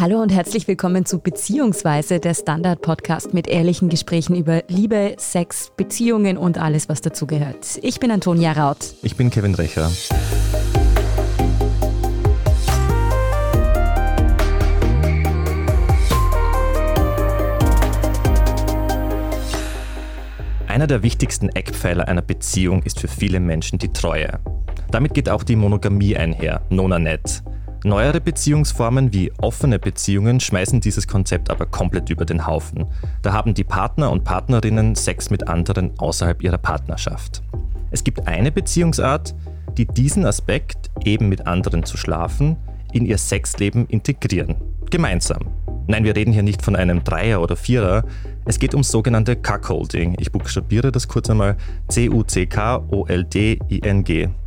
Hallo und herzlich willkommen zu Beziehungsweise, der Standard-Podcast mit ehrlichen Gesprächen über Liebe, Sex, Beziehungen und alles, was dazugehört. Ich bin Antonia Raut. Ich bin Kevin Recher. Einer der wichtigsten Eckpfeiler einer Beziehung ist für viele Menschen die Treue. Damit geht auch die Monogamie einher, nona net. Neuere Beziehungsformen wie offene Beziehungen schmeißen dieses Konzept aber komplett über den Haufen. Da haben die Partner und Partnerinnen Sex mit anderen außerhalb ihrer Partnerschaft. Es gibt eine Beziehungsart, die diesen Aspekt, eben mit anderen zu schlafen, in ihr Sexleben integrieren. Gemeinsam. Nein, wir reden hier nicht von einem Dreier oder Vierer. Es geht ums sogenannte Cuckolding. Ich buchstabiere das kurz einmal. C-U-C-K-O-L-D-I-N-G.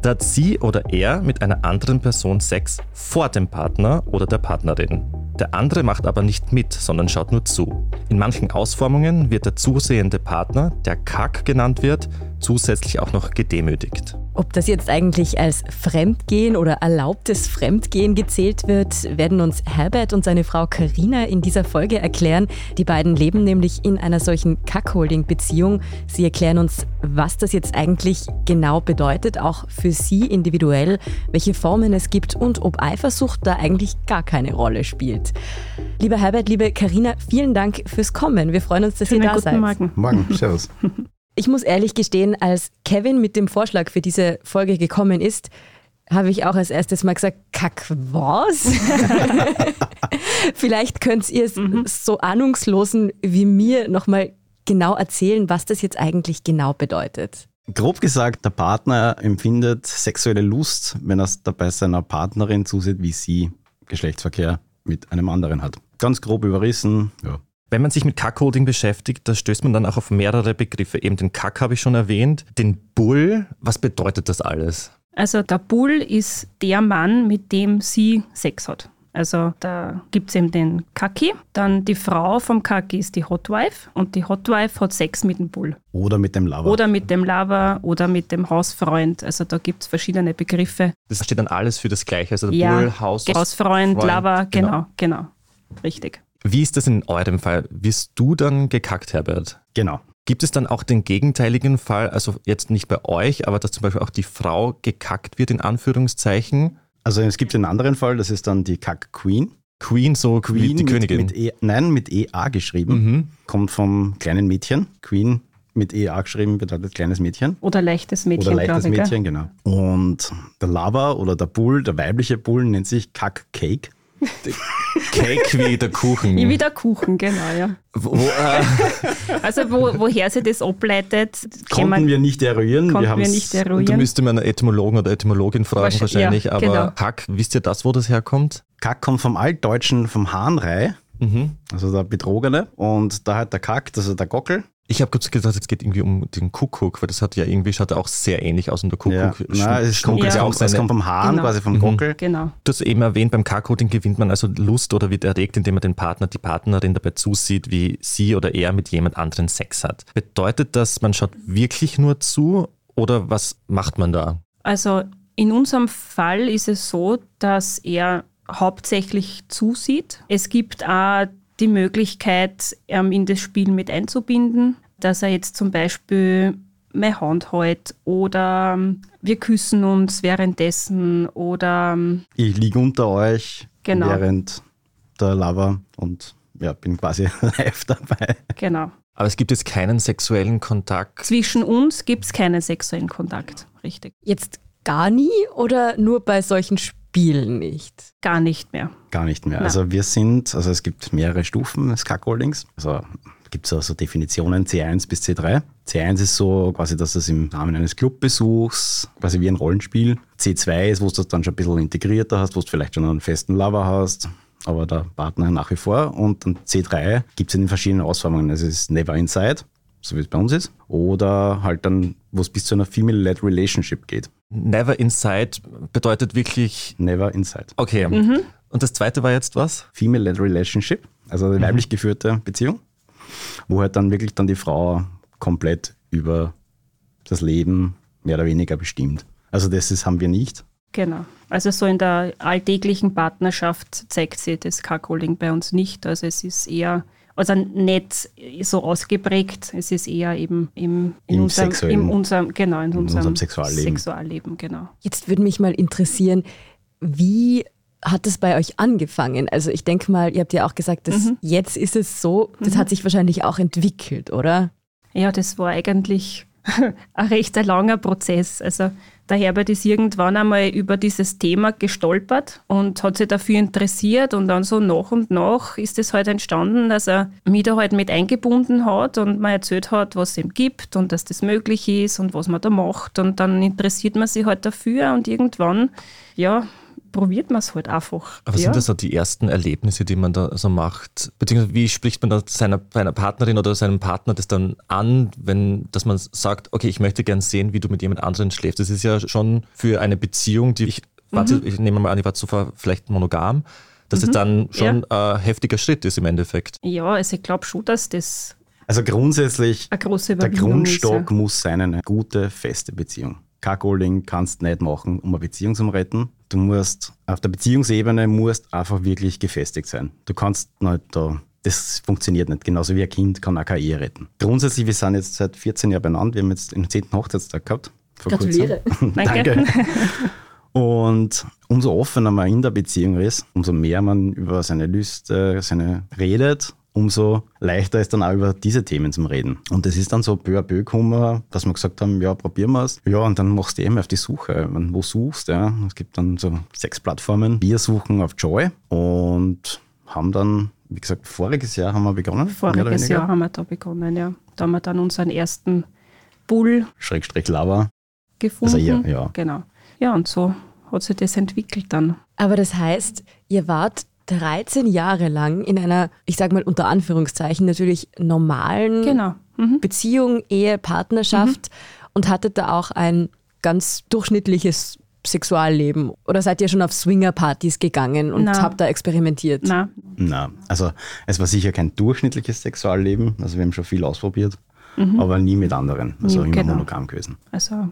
Da hat sie oder er mit einer anderen Person Sex vor dem Partner oder der Partnerin. Der andere macht aber nicht mit, sondern schaut nur zu. In manchen Ausformungen wird der zusehende Partner, der Kack genannt wird, zusätzlich auch noch gedemütigt. Ob das jetzt eigentlich als Fremdgehen oder erlaubtes Fremdgehen gezählt wird, werden uns Herbert und seine Frau Karina in dieser Folge erklären. Die beiden leben nämlich in einer solchen Cuckolding-Beziehung. Sie erklären uns, was das jetzt eigentlich genau bedeutet, auch für sie individuell, welche Formen es gibt und ob Eifersucht da eigentlich gar keine Rolle spielt. Lieber Herbert, liebe Karina, vielen Dank fürs Kommen. Wir freuen uns, dass Schönen ihr da guten seid. Morgen. Morgen, servus. Ich muss ehrlich gestehen, als Kevin mit dem Vorschlag für diese Folge gekommen ist, habe ich auch als erstes mal gesagt, Kack, was? Vielleicht könnt ihr es so ahnungslosen wie mir nochmal genau erzählen, was das jetzt eigentlich genau bedeutet. Grob gesagt, der Partner empfindet sexuelle Lust, wenn er dabei seiner Partnerin zusieht, wie sie Geschlechtsverkehr mit einem anderen hat. Ganz grob überrissen, ja. Wenn man sich mit Cuckolding beschäftigt, da stößt man dann auch auf mehrere Begriffe. Eben den Kack habe ich schon erwähnt. Den Bull, was bedeutet das alles? Also der Bull ist der Mann, mit dem sie Sex hat. Also da gibt es eben den Kaki, dann die Frau vom Kaki ist die Hotwife und die Hotwife hat Sex mit dem Bull. Oder mit dem Lover. Oder mit dem Lover oder mit dem Hausfreund. Also da gibt es verschiedene Begriffe. Das steht dann alles für das Gleiche. Also der Ja, Bull, Haus, Hausfreund, Freund, Lover, genau, genau. Richtig. Wie ist das in eurem Fall? Wirst du dann gekackt, Herbert? Genau. Gibt es dann auch den gegenteiligen Fall, also jetzt nicht bei euch, aber dass zum Beispiel auch die Frau gekackt wird, in Anführungszeichen? Also es gibt einen anderen Fall, das ist dann die Kack Queen. Queen, so wie Queen die mit, Königin. Mit e, nein, mit EA geschrieben. Mhm. Kommt vom kleinen Mädchen. Queen mit EA geschrieben bedeutet kleines Mädchen. Oder leichtes Mädchen, Oder leichtes? Mädchen, genau. Und der Lover oder der Bull, der weibliche Bull, nennt sich Kack Cake. Cake wie der Kuchen. Wie der Kuchen, genau, ja. Wo, äh, Also wo, woher sie das ableitet, Konnten man- wir nicht eruieren. konnten wir haben's- nicht da eruieren. müsste man einen Etymologen oder Etymologin fragen Wahrsch- wahrscheinlich, ja, aber genau. Kack, wisst ihr das, wo das herkommt? Kack kommt vom Altdeutschen, vom Hahnrei, Mhm. also der Betrogene. Und da hat der Kack, also der Gockel. Ich habe kurz gedacht, es geht irgendwie um den Kuckuck, weil das hat ja irgendwie, schaut ja auch sehr ähnlich aus und der Kuckuck. Ja, na, es, schnuckelt kommt, ja auch kommt, es seine- kommt vom Hahn, Genau. quasi vom Mhm. Gockel. Genau. Du hast eben erwähnt, beim Carcoding gewinnt man also Lust oder wird erregt, indem man den Partner, die Partnerin dabei zusieht, wie sie oder er mit jemand anderen Sex hat. Bedeutet das, man schaut wirklich nur zu oder was macht man da? Also in unserem Fall ist es so, dass er hauptsächlich zusieht. Es gibt auch die Möglichkeit, ähm, in das Spiel mit einzubinden, dass er jetzt zum Beispiel meine Hand hält oder ähm, wir küssen uns währenddessen oder ähm, Ich liege unter euch Genau. während der Lover und ja, bin quasi live dabei. genau. Aber es gibt jetzt keinen sexuellen Kontakt. Zwischen uns gibt es keinen sexuellen Kontakt, richtig. Jetzt gar nie oder nur bei solchen Spielen nicht? Gar nicht mehr. Gar nicht mehr. Na. Also wir sind, also es gibt mehrere Stufen des Cuckoldings. Also gibt es also Definitionen C1 bis C3. C1 ist so quasi, dass es im Rahmen eines Clubbesuchs, quasi wie ein Rollenspiel. C2 ist, wo du das dann schon ein bisschen integrierter hast, wo du vielleicht schon einen festen Lover hast, aber der Partner nach wie vor. Und dann C3 gibt es in den verschiedenen Ausformungen. Also es ist Never Inside, so wie es bei uns ist. Oder halt dann, wo es bis zu einer Female-led Relationship geht. Never inside bedeutet wirklich, Never Inside. okay. Und das zweite war jetzt was? Female-led Relationship, also eine weiblich geführte Beziehung, wo halt dann wirklich dann die Frau komplett über das Leben mehr oder weniger bestimmt. Also das ist, haben wir nicht. Genau. Also so in der alltäglichen Partnerschaft zeigt sich das Cuckolding bei uns nicht. Also es ist eher, also nicht so ausgeprägt, es ist eher eben im, in, Im unserem, sexuellen- in unserem, genau, in, in unserem, unserem Sexualleben. Sexualleben, genau. Jetzt würde mich mal interessieren, wie hat es bei euch angefangen? Also ich denke mal, ihr habt ja auch gesagt, dass Mhm. jetzt ist es so, das hat sich wahrscheinlich auch entwickelt, oder? Ja, das war eigentlich ein recht langer Prozess. Also der Herbert ist irgendwann einmal über dieses Thema gestolpert und hat sich dafür interessiert und dann so nach und nach ist es halt entstanden, dass er mich da halt mit eingebunden hat und mir erzählt hat, was es ihm gibt und dass das möglich ist und was man da macht. Und dann interessiert man sich halt dafür und irgendwann, ja, probiert man es halt einfach. Aber ja. sind das so die ersten Erlebnisse, die man da so macht? Beziehungsweise wie spricht man da seiner, seiner Partnerin oder seinem Partner das dann an, wenn dass man sagt, okay, ich möchte gern sehen, wie du mit jemand anderen schläfst? Das ist ja schon für eine Beziehung, die ich, warte, ich nehme mal an, ich war zuvor vielleicht monogam, dass es dann schon ein heftiger Schritt ist im Endeffekt. Ja, also ich glaube schon, dass das Also grundsätzlich, eine große der Grundstock ist. Ja. muss sein eine gute, feste Beziehung. Cuckolding kannst du nicht machen, um eine Beziehung zu retten. Du musst auf der Beziehungsebene musst einfach wirklich gefestigt sein. Du kannst nicht da, das funktioniert nicht. Genauso wie ein Kind kann auch keine Ehe retten. Grundsätzlich, wir sind jetzt seit 14 Jahren beieinander. Wir haben jetzt den 10. Hochzeitstag gehabt. Gratuliere. Danke. Und umso offener man in der Beziehung ist, umso mehr man über seine Lüste, seine redet, umso leichter ist dann auch über diese Themen zum Reden. Und das ist dann so peu à peu gekommen, dass wir gesagt haben, ja, probieren wir es. Ja, und dann machst du eben auf die Suche. Meine, wo suchst du? Ja? Es gibt dann so sechs Plattformen. Wir suchen auf Joy und haben dann, wie gesagt, voriges Jahr haben wir begonnen. Voriges. Jahr haben wir da begonnen, ja. Da haben wir dann unseren ersten Bull Schrägstrich Lava. gefunden. Also ihr, ja. Genau. Ja, und so hat sich das entwickelt dann. Aber das heißt, ihr wart 13 Jahre lang in einer, ich sage mal unter Anführungszeichen, natürlich normalen Genau. Mhm. Beziehung, Ehe, Partnerschaft und hattet da auch ein ganz durchschnittliches Sexualleben? Oder seid ihr schon auf Swinger-Partys gegangen und Na. habt da experimentiert? Na, Na, also es war sicher kein durchschnittliches Sexualleben. Also wir haben schon viel ausprobiert, aber nie mit anderen. Also Nie, immer genau. monogam gewesen. also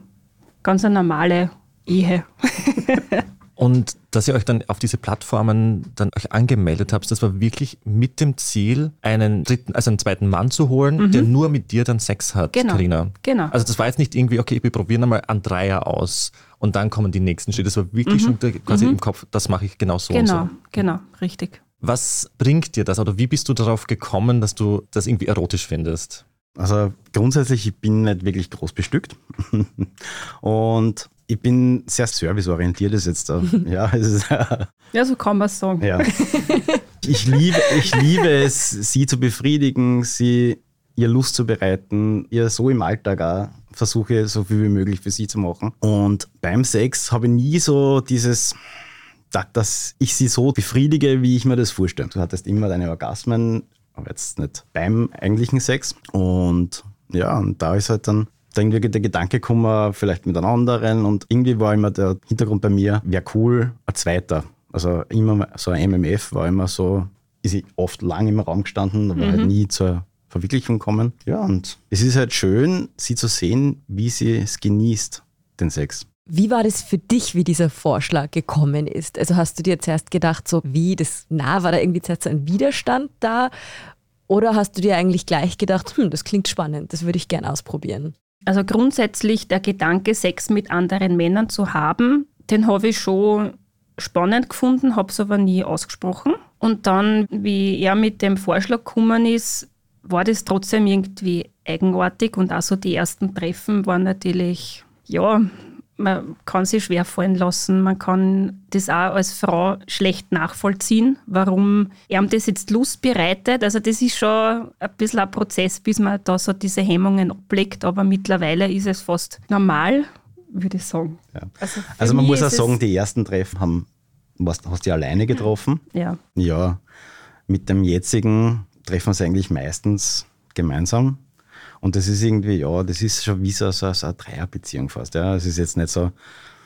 ganz eine normale Ehe. Und dass ihr euch dann auf diese Plattformen dann euch angemeldet habt, das war wirklich mit dem Ziel, einen dritten, also einen zweiten Mann zu holen, der nur mit dir dann Sex hat, Genau. Carina. Genau. Also das war jetzt nicht irgendwie, okay, wir probieren einmal an Dreier aus und dann kommen die nächsten Schritte. Das war wirklich schon der- quasi im Kopf, das mache ich genau so genau, und so. genau, richtig. Was bringt dir das oder wie bist du darauf gekommen, dass du das irgendwie erotisch findest? Also grundsätzlich, ich bin nicht wirklich groß bestückt. Und ich bin sehr serviceorientiert ist jetzt da. Ja, es ist, Ja, so kann man es sagen. ja. Ich liebe, ich liebe es, sie zu befriedigen, sie ihr Lust zu bereiten, ihr so im Alltag auch versuche, so viel wie möglich für sie zu machen. Und beim Sex habe ich nie so dieses, da- dass ich sie so befriedige, wie ich mir das vorstelle. Du hattest immer deine Orgasmen, aber jetzt nicht beim eigentlichen Sex. Und ja, und da ist halt dann da irgendwie der Gedanke gekommen, vielleicht mit einem anderen. Und irgendwie war immer der Hintergrund bei mir, wäre cool, ein zweiter. Also immer so ein MMF war immer so, ist ich oft lang im Raum gestanden, aber halt nie zur Verwirklichung kommen. Ja, und es ist halt schön, sie zu sehen, wie sie es genießt, den Sex. Wie war das für dich, wie dieser Vorschlag gekommen ist? Also hast du dir zuerst gedacht, so wie das, na, war da irgendwie zuerst so ein Widerstand da? Oder hast du dir eigentlich gleich gedacht, hm, das klingt spannend, das würde ich gern ausprobieren? Also grundsätzlich der Gedanke, Sex mit anderen Männern zu haben, den habe ich schon spannend gefunden, habe es aber nie ausgesprochen. Und dann, wie er mit dem Vorschlag gekommen ist, war das trotzdem irgendwie eigenartig und auch so die ersten Treffen waren natürlich, ja, man kann sich schwer fallen lassen, man kann das auch als Frau schlecht nachvollziehen, warum ihm das jetzt Lust bereitet. Also das ist schon ein bisschen ein Prozess, bis man da so diese Hemmungen ablegt, aber mittlerweile ist es fast normal, würde ich sagen. Ja. Also, Also man muss auch sagen, die ersten Treffen haben, was, hast du alleine getroffen. Ja, Ja, mit dem jetzigen treffen wir uns eigentlich meistens gemeinsam. Und das ist irgendwie, ja, das ist schon wie so, so, so eine Dreierbeziehung fast. Ja. Es ist jetzt nicht so,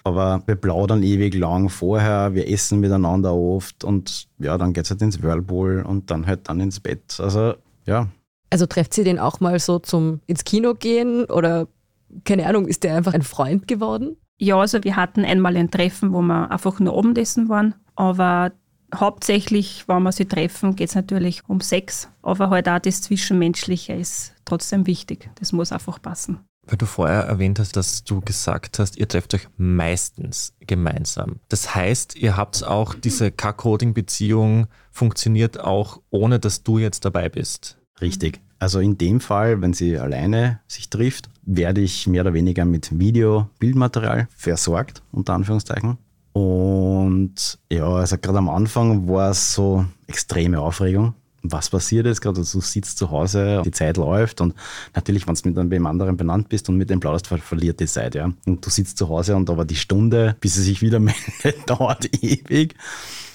aber wir plaudern ewig lang vorher, wir essen miteinander oft und ja, dann geht es halt ins Whirlpool und dann halt dann ins Bett. Also ja, Also trefft sie den auch mal so zum ins Kino gehen oder keine Ahnung, ist der einfach ein Freund geworden? Ja, also wir hatten einmal ein Treffen, wo wir einfach nur Abendessen waren, aber hauptsächlich, wenn wir sie treffen, geht es natürlich um Sex, aber halt auch das Zwischenmenschliche ist trotzdem wichtig. Das muss einfach passen. Weil du vorher erwähnt hast, dass du gesagt hast, ihr trefft euch meistens gemeinsam. Das heißt, ihr habt auch diese Cuckolding-Beziehung funktioniert auch ohne, dass du jetzt dabei bist. Richtig. Also in dem Fall, wenn sie alleine sich trifft, werde ich mehr oder weniger mit Video, Bildmaterial versorgt, unter Anführungszeichen. Und ja, also gerade am Anfang war es so extreme Aufregung. Was passiert jetzt gerade? Du sitzt zu Hause, die Zeit läuft und natürlich, wenn du mit einem anderen benannt bist und mit dem plauderst, verliert die Zeit, ja. Und du sitzt zu Hause und aber die Stunde, bis sie sich wieder meldet, dauert ewig.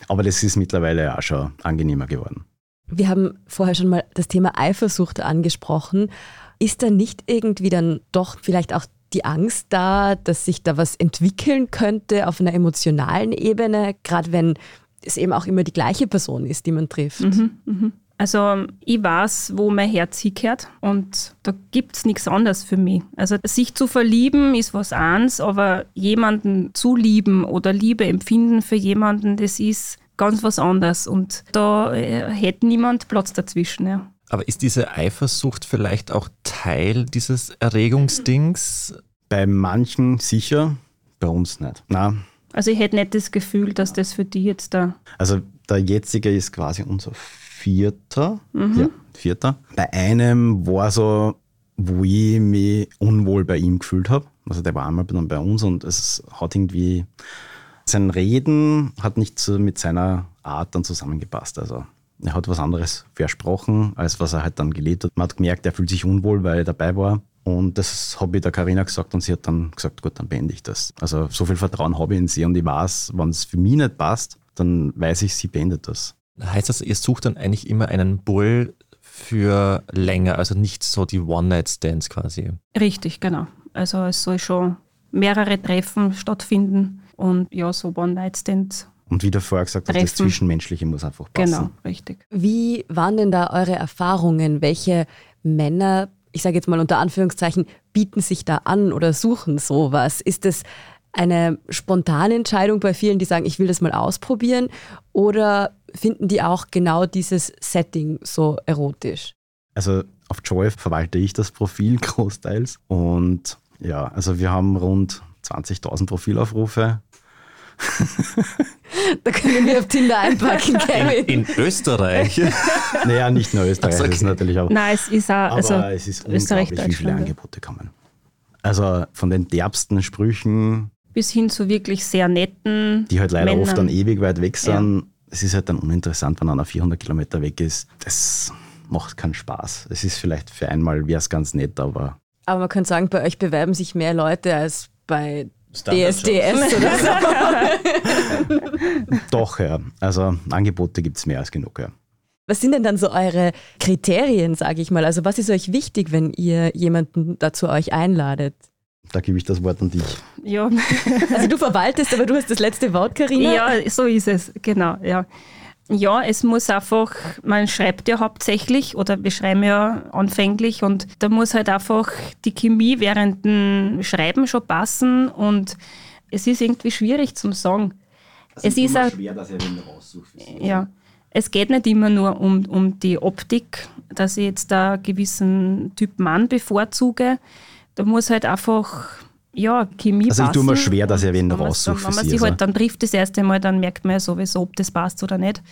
Aber das ist mittlerweile auch schon angenehmer geworden. Wir haben vorher schon mal das Thema Eifersucht angesprochen. Ist da nicht irgendwie dann doch vielleicht auch die Angst da, dass sich da was entwickeln könnte auf einer emotionalen Ebene, gerade wenn es eben auch immer die gleiche Person ist, die man trifft? Mhm, mh. Also ich weiß, wo mein Herz hinkehrt und da gibt es nichts anderes für mich. Also sich zu verlieben ist was eins, aber jemanden zu lieben oder Liebe empfinden für jemanden, das ist ganz was anderes und da äh, hätte niemand Platz dazwischen. Ja. Aber ist diese Eifersucht vielleicht auch Teil dieses Erregungsdings? Bei manchen sicher, bei uns nicht. Na. Also ich hätte nicht das Gefühl, dass das für die jetzt da. Also der jetzige ist quasi unser vierter. Mhm. Ja, vierter. Bei einem war so, wo ich mich unwohl bei ihm gefühlt habe. Also der war einmal dann bei uns und es hat irgendwie sein Reden hat nicht so mit seiner Art dann zusammengepasst. Also er hat was anderes versprochen, als was er halt dann gelebt hat. Man hat gemerkt, er fühlt sich unwohl, weil er dabei war. Und das habe ich der Karina gesagt und sie hat dann gesagt, gut, dann beende ich das. Also so viel Vertrauen habe ich in sie und ich weiß, wenn es für mich nicht passt, dann weiß ich, sie beendet das. Heißt das, ihr sucht dann eigentlich immer einen Bull für länger, also nicht so die One-Night-Stands quasi? Richtig, genau. Also es soll schon mehrere Treffen stattfinden und ja, so One-Night-Stands und wie du vorher gesagt hast, das Zwischenmenschliche muss einfach passen. Genau, richtig. Wie waren denn da eure Erfahrungen? Welche Männer, ich sage jetzt mal unter Anführungszeichen, bieten sich da an oder suchen sowas? Ist es eine spontane Entscheidung bei vielen, die sagen, ich will das mal ausprobieren? Oder finden die auch genau dieses Setting so erotisch? Also auf Joy verwalte ich das Profil großteils. Und ja, also wir haben rund 20.000 Profilaufrufe da können wir auf Tinder einpacken, Kevin. In, in Österreich? naja, nicht nur Österreich, so, okay. ist natürlich auch. Nein, es ist auch, also aber es ist unglaublich, wie viele Angebote kommen. Also von den derbsten Sprüchen bis hin zu wirklich sehr netten. Die halt leider Männern. oft dann ewig weit weg sind. Ja. Es ist halt dann uninteressant, wenn einer 400 Kilometer weg ist. Das macht keinen Spaß. Es ist vielleicht für einmal wäre es ganz nett, aber. Aber man könnte sagen, bei euch bewerben sich mehr Leute als bei DSDS oder so. Doch, ja. Also Angebote gibt es mehr als genug, ja. Was sind denn dann so eure Kriterien, sage ich mal? Also was ist euch wichtig, wenn ihr jemanden dazu euch einladet? Da gebe ich das Wort an dich. Ja. Also du verwaltest, aber du hast das letzte Wort, Karina. Ja, so ist es, genau, ja. Ja, es muss einfach, man schreibt ja hauptsächlich oder wir schreiben ja anfänglich und da muss halt einfach die Chemie während dem Schreiben schon passen und es ist irgendwie schwierig zum Sagen. Es ist auch schwer, dass ihr wen raussucht. Ja. Es geht nicht immer nur um, um die Optik, dass ich jetzt da einen gewissen Typ Mann bevorzuge. Da muss halt einfach ja, Chemie Also ich tue mir schwer, dass ich wen raussuche Wenn man sich halt dann trifft das erste Mal, dann merkt man ja sowieso, ob das passt oder nicht.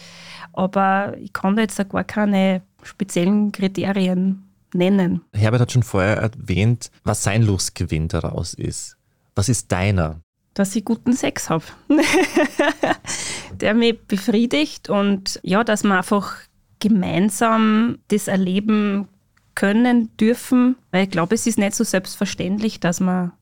Aber ich kann da jetzt gar keine speziellen Kriterien nennen. Herbert hat schon vorher erwähnt, was sein Lustgewinn daraus ist. Was ist deiner? Dass ich guten Sex habe. Der mich befriedigt und ja, dass wir einfach gemeinsam das erleben können, dürfen. Weil ich glaube, es ist nicht so selbstverständlich, dass man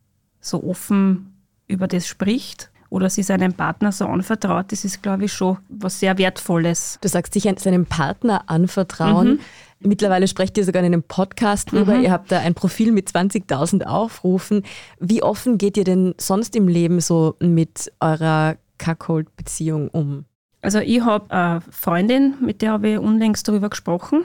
so offen über das spricht oder sie seinem Partner so anvertraut, das ist, glaube ich, schon was sehr Wertvolles. Du sagst, sich seinem Partner anvertrauen. Mhm. Mittlerweile sprecht ihr sogar in einem Podcast drüber. Mhm. Ihr habt da ein Profil mit 20.000 Aufrufen. Wie offen geht ihr denn sonst im Leben so mit eurer Cuckold-Beziehung um? Also ich habe eine Freundin, mit der habe ich unlängst darüber gesprochen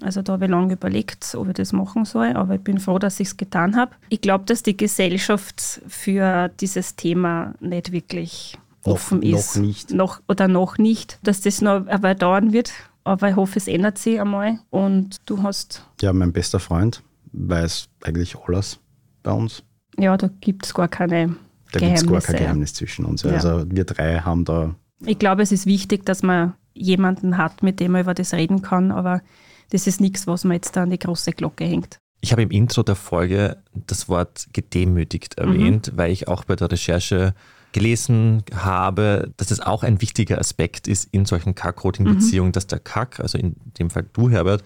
Also da habe ich lange überlegt, ob ich das machen soll, aber ich bin froh, dass ich es getan habe. Ich glaube, dass die Gesellschaft für dieses Thema nicht wirklich offen noch, ist. Noch nicht. Noch, oder noch nicht, dass das noch Weile dauern wird. Aber ich hoffe, es ändert sich einmal. Und du hast. Ja, mein bester Freund weiß eigentlich alles bei uns. Ja, da gibt es gar keine Da gibt es gar kein Geheimnis zwischen uns. Ja. Also wir drei haben da. Ich glaube, es ist wichtig, dass man jemanden hat, mit dem man über das reden kann, aber das ist nichts, was man jetzt da an die große Glocke hängt. Ich habe im Intro der Folge das Wort gedemütigt erwähnt, weil ich auch bei der Recherche gelesen habe, dass es auch ein wichtiger Aspekt ist in solchen Kack-Coding-Beziehungen, dass der Kack, also in dem Fall du, Herbert,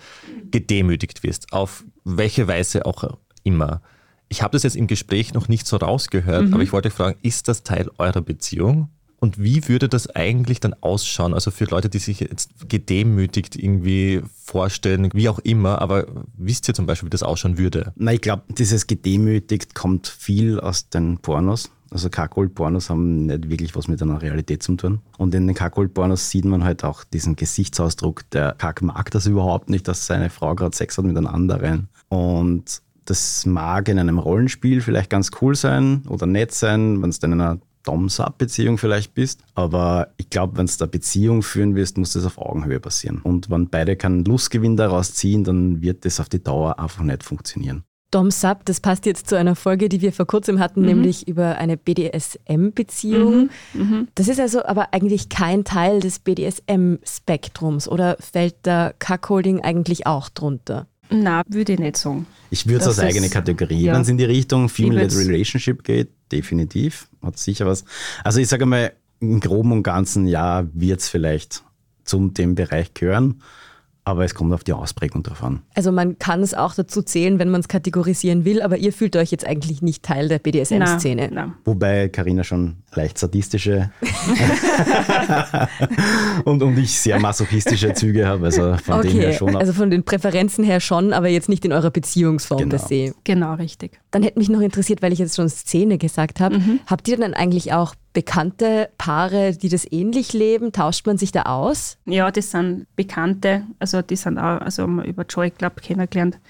gedemütigt wirst, auf welche Weise auch immer. Ich habe das jetzt im Gespräch noch nicht so rausgehört, aber ich wollte fragen, ist das Teil eurer Beziehung? Und wie würde das eigentlich dann ausschauen? Also für Leute, die sich jetzt gedemütigt irgendwie vorstellen, wie auch immer, aber wisst ihr zum Beispiel, wie das ausschauen würde? Na, ich glaube, dieses gedemütigt kommt viel aus den Pornos. Also Kackgold-Pornos haben nicht wirklich was mit einer Realität zu tun. Und in den Kackgold-Pornos sieht man halt auch diesen Gesichtsausdruck. Der Kack mag das überhaupt nicht, dass seine Frau gerade Sex hat mit einem anderen. Und das mag in einem Rollenspiel vielleicht ganz cool sein oder nett sein, wenn es dann in einer Dom-Sub-Beziehung vielleicht bist. Aber ich glaube, wenn du eine Beziehung führen wirst, muss das auf Augenhöhe passieren. Und wenn beide keinen Lustgewinn daraus ziehen, dann wird das auf die Dauer einfach nicht funktionieren. Dom Sub, das passt jetzt zu einer Folge, die wir vor kurzem hatten, nämlich über eine BDSM-Beziehung. Das ist also aber eigentlich kein Teil des BDSM-Spektrums oder fällt da Cuckolding eigentlich auch drunter? Na, würde ich nicht sagen. Ich würde es als eigene Kategorie, ja. wenn es in die Richtung würd's- Relationship geht, definitiv, hat sicher was. Also ich sage mal, im Groben und Ganzen, ja, wird es vielleicht zum dem Bereich gehören, aber es kommt auf die Ausprägung drauf an. Also man kann es auch dazu zählen, wenn man es kategorisieren will, aber ihr fühlt euch jetzt eigentlich nicht Teil der BDSM-Szene. Wobei Karina schon leicht sadistische und, und ich sehr masochistische Züge habe, also von dem her Okay, schon. also von den Präferenzen her schon, aber jetzt nicht in eurer Beziehungsform Genau. per se. Genau, richtig. Dann hätte mich noch interessiert, weil ich jetzt schon Szene gesagt habe, Mhm. habt ihr dann eigentlich auch bekannte Paare, die das ähnlich leben? Tauscht man sich da aus? Ja, das sind Bekannte, also die sind auch, also haben wir über Joy Club kennengelernt,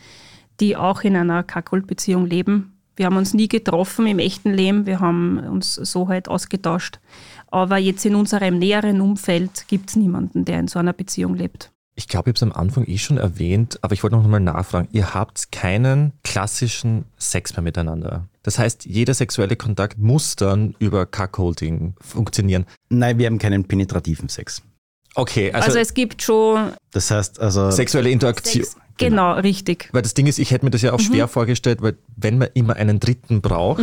die auch in einer Kackgold-Beziehung leben. Wir haben uns nie getroffen im echten Leben, wir haben uns so halt ausgetauscht. Aber jetzt in unserem näheren Umfeld gibt es niemanden, der in so einer Beziehung lebt. Ich glaube, ich habe es am Anfang eh schon erwähnt, aber ich wollte noch mal nachfragen. Ihr habt keinen klassischen Sex mehr miteinander. Das heißt, jeder sexuelle Kontakt muss dann über Cuckolding funktionieren. Nein, wir haben keinen penetrativen Sex. Okay, Also, also, es gibt schon Das heißt, also sexuelle Interaktion. Sex. Genau, richtig. Weil das Ding ist, ich hätte mir das ja auch schwer vorgestellt, weil wenn man immer einen Dritten braucht,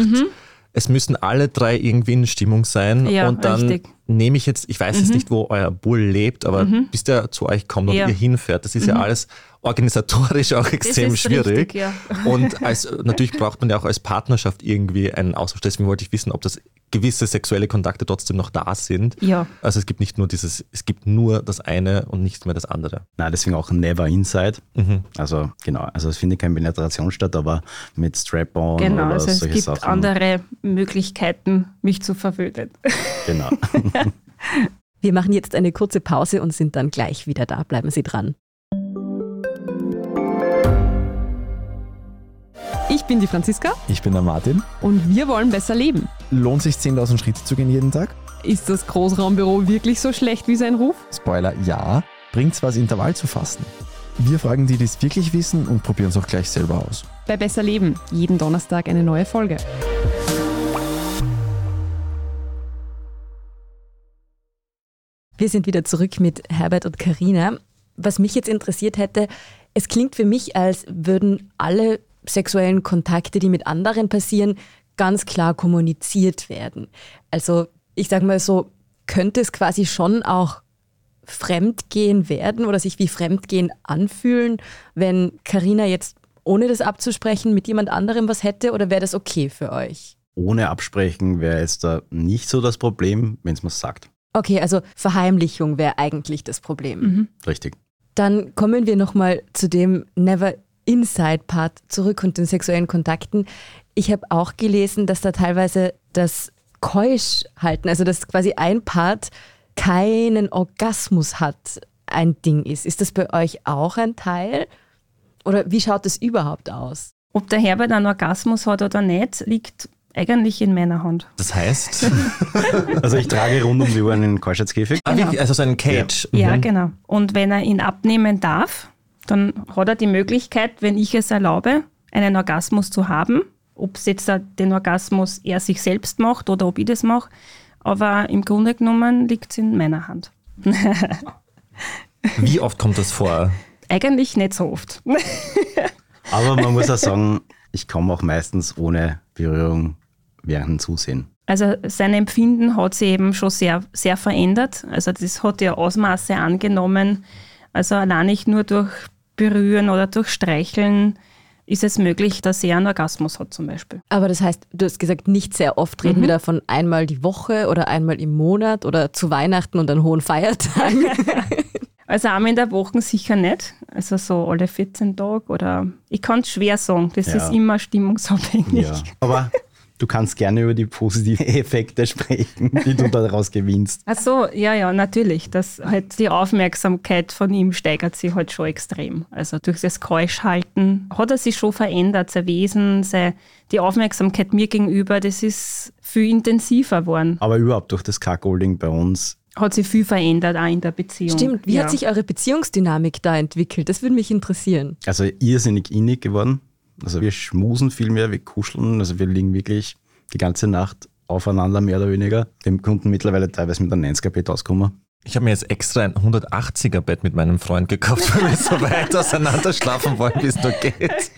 es müssen alle drei irgendwie in Stimmung sein Ja, und dann richtig. nehme ich jetzt, ich weiß jetzt nicht, wo euer Bull lebt, aber bis der zu euch kommt und Ja. ihr hinfährt, das ist ja alles organisatorisch auch extrem schwierig. richtig, ja. Und als, natürlich braucht man ja auch als Partnerschaft irgendwie einen Austausch. Deswegen wollte ich wissen, ob das gewisse sexuelle Kontakte trotzdem noch da sind. Ja. Also es gibt nicht nur dieses, es gibt nur das eine und nicht mehr das andere. Nein, deswegen auch Never Inside. Mhm. Also genau, also es findet keine Penetration statt, aber mit Strap-on Genau, oder also es solche gibt Sachen. andere Möglichkeiten, mich zu verwöhnen. Genau. Wir machen jetzt eine kurze Pause und sind dann gleich wieder da. Bleiben Sie dran. Ich bin die Franziska Ich bin der Martin. und wir wollen besser leben. Lohnt sich 10.000 Schritte zu gehen jeden Tag? Ist das Großraumbüro wirklich so schlecht wie sein Ruf? Spoiler, ja. Bringt's was, Intervall zu fasten? Wir fragen die, die es wirklich wissen und probieren es auch gleich selber aus. Bei Besser Leben, jeden Donnerstag eine neue Folge. Wir sind wieder zurück mit Herbert und Karina. Was mich jetzt interessiert hätte, es klingt für mich, als würden alle sexuellen Kontakte, die mit anderen passieren, ganz klar kommuniziert werden. Also ich sage mal so, könnte es quasi schon auch Fremdgehen werden oder sich wie Fremdgehen anfühlen, wenn Karina jetzt ohne das abzusprechen mit jemand anderem was hätte oder wäre das okay für euch? Ohne Absprechen wäre jetzt da nicht so das Problem, wenn es mir sagt. Okay, also Verheimlichung wäre eigentlich das Problem. Richtig. Dann kommen wir nochmal zu dem Never Inside Part zurück und den sexuellen Kontakten. Ich habe auch gelesen, dass da teilweise das Keusch halten, also dass quasi ein Part keinen Orgasmus hat, ein Ding ist. Ist das bei euch auch ein Teil? Oder wie schaut es überhaupt aus? Ob der Herbert einen Orgasmus hat oder nicht, liegt eigentlich in meiner Hand. Das heißt, Also ich trage rund um die Uhr einen Keuschheitskäfig. ah, wirklich, also so einen Cage. Ja, Mhm. genau. Und wenn er ihn abnehmen darf, dann hat er die Möglichkeit, wenn ich es erlaube, einen Orgasmus zu haben. Ob es jetzt den Orgasmus er sich selbst macht oder ob ich das mache. Aber im Grunde genommen liegt es in meiner Hand. Wie oft kommt das vor? Eigentlich nicht so oft. Aber man muss auch sagen, ich komme auch meistens ohne Berührung während dem Zusehen. Also sein Empfinden hat sich eben schon sehr, sehr verändert. Also das hat ja Ausmaße angenommen. Also allein nicht nur durch Berühren oder durch Streicheln ist es möglich, dass er einen Orgasmus hat zum Beispiel. Aber das heißt, du hast gesagt, nicht sehr oft reden wir davon einmal die Woche oder einmal im Monat oder zu Weihnachten und an hohen Feiertagen. Also einmal in der Woche sicher nicht. Also so alle 14 Tage oder ich kann es schwer sagen. Das Ja. ist immer stimmungsabhängig. Ja. Aber du kannst gerne über die positiven Effekte sprechen, die du daraus gewinnst. Ach so, ja, ja, natürlich. Das halt die Aufmerksamkeit von ihm steigert sich halt schon extrem. Also durch das Keuschhalten hat er sich schon verändert, sein Wesen, sein, die Aufmerksamkeit mir gegenüber, das ist viel intensiver geworden. Aber überhaupt durch das Cuckolding bei uns. Hat sich viel verändert auch in der Beziehung. Stimmt, wie ja. hat sich eure Beziehungsdynamik da entwickelt? Das würde mich interessieren. Also irrsinnig innig geworden. Also wir schmusen viel mehr, wir kuscheln. Also wir liegen wirklich die ganze Nacht aufeinander, mehr oder weniger. Wir konnten mittlerweile teilweise mit einem 90er-Bett auskommen. Ich habe mir jetzt extra ein 180er Bett mit meinem Freund gekauft, weil wir so weit auseinander schlafen wollen, wie es nur geht.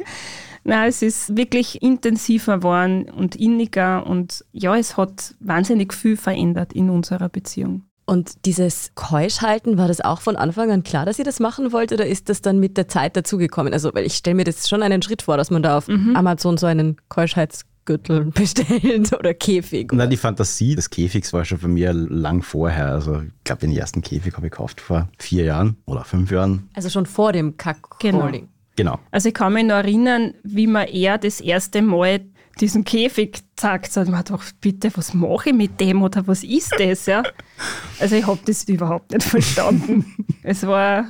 Nein, es ist wirklich intensiver geworden und inniger und ja, es hat wahnsinnig viel verändert in unserer Beziehung. Und dieses Keuschhalten, war das auch von Anfang an klar, dass ihr das machen wollt oder ist das dann mit der Zeit dazugekommen? Also, weil ich stelle mir das schon einen Schritt vor, dass man da auf Amazon so einen Keuschheitsgürtel bestellt oder Käfig. Na, die Fantasie des Käfigs war schon bei mir lang vorher. Also ich glaube, den ersten Käfig habe ich gekauft vor vier Jahren oder fünf Jahren. Also schon vor dem Kackholding. Genau. Also ich kann mich noch erinnern, wie mir er das erste Mal diesen Käfig zeigt, hat man doch bitte, was mache ich mit dem oder was ist das? Ja? Also ich habe das überhaupt nicht verstanden. es war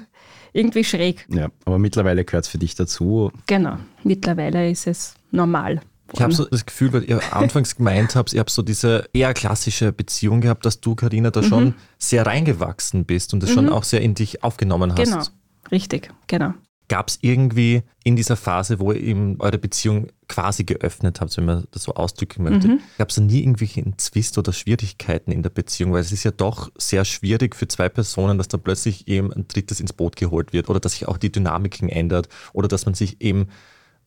irgendwie schräg. Ja, aber mittlerweile gehört es für dich dazu. Genau, mittlerweile ist es normal. Ich habe so das Gefühl, weil ihr anfangs gemeint habt, ihr habt so diese eher klassische Beziehung gehabt, dass du, Karina, da schon sehr reingewachsen bist und das schon auch sehr in dich aufgenommen hast. Genau, richtig, genau. Gab es irgendwie in dieser Phase, wo ihr eben eure Beziehung quasi geöffnet habt, wenn man das so ausdrücken möchte, gab es da nie irgendwelche Zwist oder Schwierigkeiten in der Beziehung? Weil es ist ja doch sehr schwierig für zwei Personen, dass da plötzlich eben ein drittes ins Boot geholt wird oder dass sich auch die Dynamiken ändert oder dass man sich eben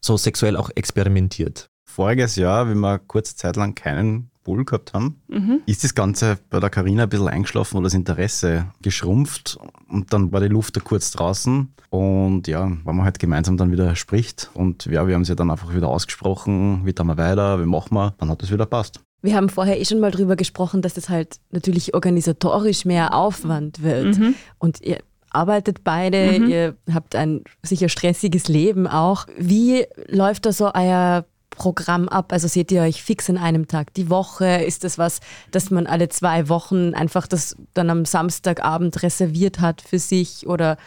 so sexuell auch experimentiert. Voriges Jahr, wenn wir kurze Zeit lang keinen Bull gehabt haben, ist das Ganze bei der Karina ein bisschen eingeschlafen oder das Interesse geschrumpft und dann war die Luft da kurz draußen und ja, wenn man halt gemeinsam dann wieder spricht und ja, wir haben sie dann einfach wieder ausgesprochen, wie tun wir weiter, wie machen wir, dann hat es wieder passt. Wir haben vorher eh schon mal drüber gesprochen, dass das halt natürlich organisatorisch mehr Aufwand wird. Und ihr arbeitet beide, ihr habt ein sicher stressiges Leben auch. Wie läuft da so euer Programm ab? Also seht ihr euch fix an einem Tag die Woche? Ist das was, dass man alle zwei Wochen einfach das dann am Samstagabend reserviert hat für sich? Oder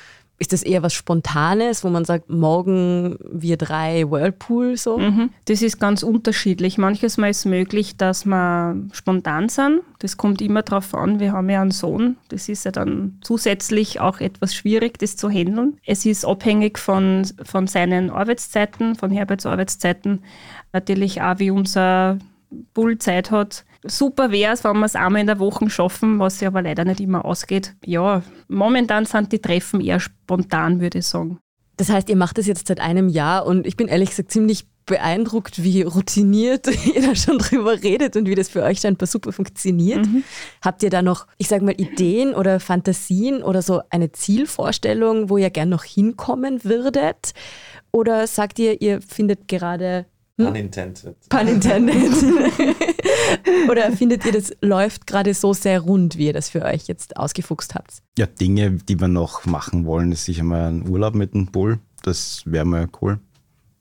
ist das eher was Spontanes, wo man sagt, morgen wir drei Whirlpool so? Mhm. Das ist ganz unterschiedlich. Manches Mal ist es möglich, dass wir spontan sind. Das kommt immer darauf an. Wir haben ja einen Sohn. Das ist ja dann zusätzlich auch etwas schwierig, das zu handeln. Es ist abhängig von, von seinen Arbeitszeiten, von Herberts Arbeitszeiten. Natürlich auch, wie unser Bull Zeit hat. Super wäre es, wenn wir es einmal in der Woche schaffen, was sich aber leider nicht immer ausgeht. Ja, momentan sind die Treffen eher spontan, würde ich sagen. Das heißt, ihr macht das jetzt seit einem Jahr und ich bin ehrlich gesagt ziemlich beeindruckt, wie routiniert ihr da schon drüber redet und wie das für euch scheinbar super funktioniert. Habt ihr da noch, ich sag mal, Ideen oder Fantasien oder so eine Zielvorstellung, wo ihr gern noch hinkommen würdet? Oder sagt ihr, ihr findet gerade Unintended. Pun intended. Oder findet ihr, das läuft gerade so sehr rund, wie ihr das für euch jetzt ausgefuchst habt? Ja, Dinge, die wir noch machen wollen, ist sicher mal ein Urlaub mit dem Bull. Das wäre mal cool.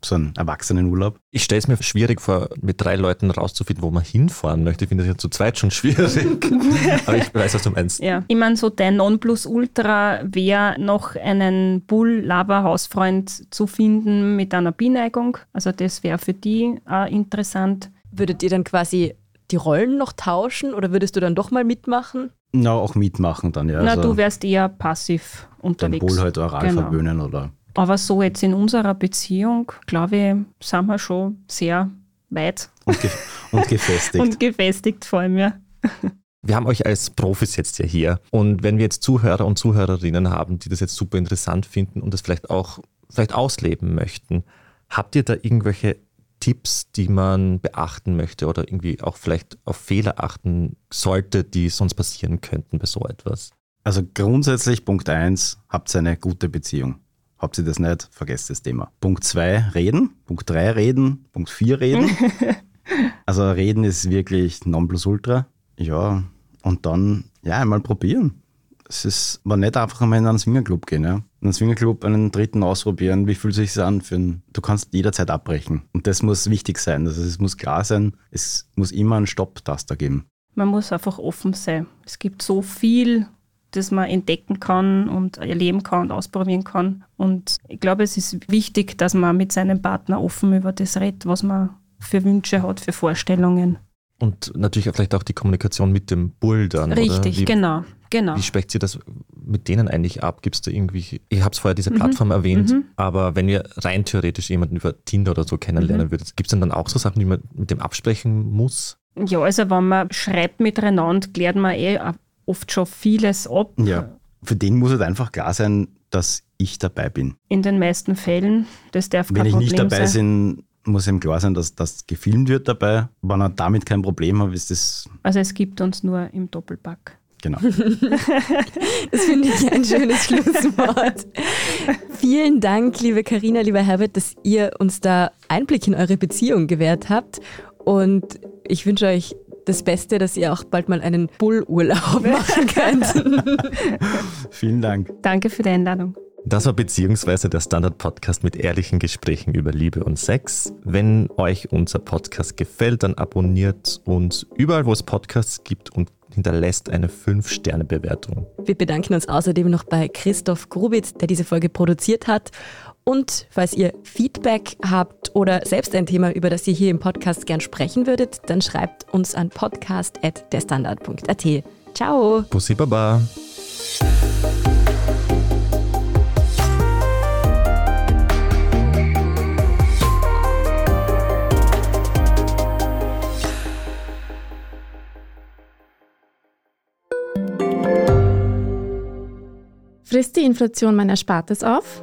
So einen Erwachsenenurlaub. Ich stelle es mir schwierig vor, mit drei Leuten rauszufinden, wo man hinfahren möchte. Ich finde das ja zu zweit schon schwierig. Aber ich weiß, was du meinst. Ja. Ich meine, so dein Nonplusultra wäre noch einen Bull-Lava-Hausfreund zu finden mit einer Bineigung. Also das wäre für die auch interessant. Würdet ihr dann quasi die Rollen noch tauschen oder würdest du dann doch mal mitmachen? Na, auch mitmachen dann, ja. Na, also du wärst eher passiv unterwegs. Bull halt oral Genau. verwöhnen oder Aber so jetzt in unserer Beziehung, glaube ich, sind wir schon sehr weit und, ge und gefestigt. und gefestigt vor allem, ja. Wir haben euch als Profis jetzt ja hier. Und wenn wir jetzt Zuhörer und Zuhörerinnen haben, die das jetzt super interessant finden und das vielleicht auch vielleicht ausleben möchten, habt ihr da irgendwelche Tipps, die man beachten möchte oder irgendwie auch vielleicht auf Fehler achten sollte, die sonst passieren könnten bei so etwas? Also grundsätzlich Punkt 1, habt eine gute Beziehung. Habt ihr das nicht, vergesst das Thema. Punkt 2, reden. Punkt 3, reden. Punkt 4, reden. also reden ist wirklich Nonplusultra. Ja, und dann, ja, einmal probieren. Es ist, man nicht einfach einmal in einen Swingerclub gehen, ja. In einen Swingerclub einen dritten ausprobieren, wie fühlt sich das an? Für ein, du kannst jederzeit abbrechen. Und das muss wichtig sein. Also es muss klar sein, es muss immer einen Stopp-Taster geben. Man muss einfach offen sein. Es gibt so viel, das man entdecken kann und erleben kann und ausprobieren kann. Und ich glaube, es ist wichtig, dass man mit seinem Partner offen über das redet, was man für Wünsche hat, für Vorstellungen. Und natürlich auch vielleicht auch die Kommunikation mit dem Bull dann. Richtig? Wie, genau. genau. Wie sprecht ihr das mit denen eigentlich ab? Gibt es da irgendwie, ich habe es vorher diese Plattform erwähnt, mhm. aber wenn ihr rein theoretisch jemanden über Tinder oder so kennenlernen Mhm. würdet, gibt es dann auch so Sachen, die man mit dem absprechen muss? Ja, also wenn man schreibt miteinander, klärt man eh oft schon vieles ab. Ja. Für den muss halt einfach klar sein, dass ich dabei bin. In den meisten Fällen. Das darf Wenn kein ich Problem nicht dabei sein. bin, muss ihm klar sein, dass das gefilmt wird dabei. Wenn er damit kein Problem hat, ist das Also es gibt uns nur im Doppelpack. genau. Das finde ich ein schönes Schlusswort. Vielen Dank, liebe Karina, lieber Herbert, dass ihr uns da Einblick in eure Beziehung gewährt habt. Und ich wünsche euch das Beste, dass ihr auch bald mal einen Bullurlaub machen könnt. Vielen Dank. Danke für die Einladung. Das war beziehungsweise der Standard-Podcast mit ehrlichen Gesprächen über Liebe und Sex. Wenn euch unser Podcast gefällt, dann abonniert uns überall, wo es Podcasts gibt und hinterlässt eine 5-Sterne-Bewertung. Wir bedanken uns außerdem noch bei Christoph Grubitz, der diese Folge produziert hat. Und falls ihr Feedback habt oder selbst ein Thema, über das ihr hier im Podcast gern sprechen würdet, dann schreibt uns an podcast.derstandard.at. Ciao! Bussi Baba! Frisst die Inflation mein Erspartes auf?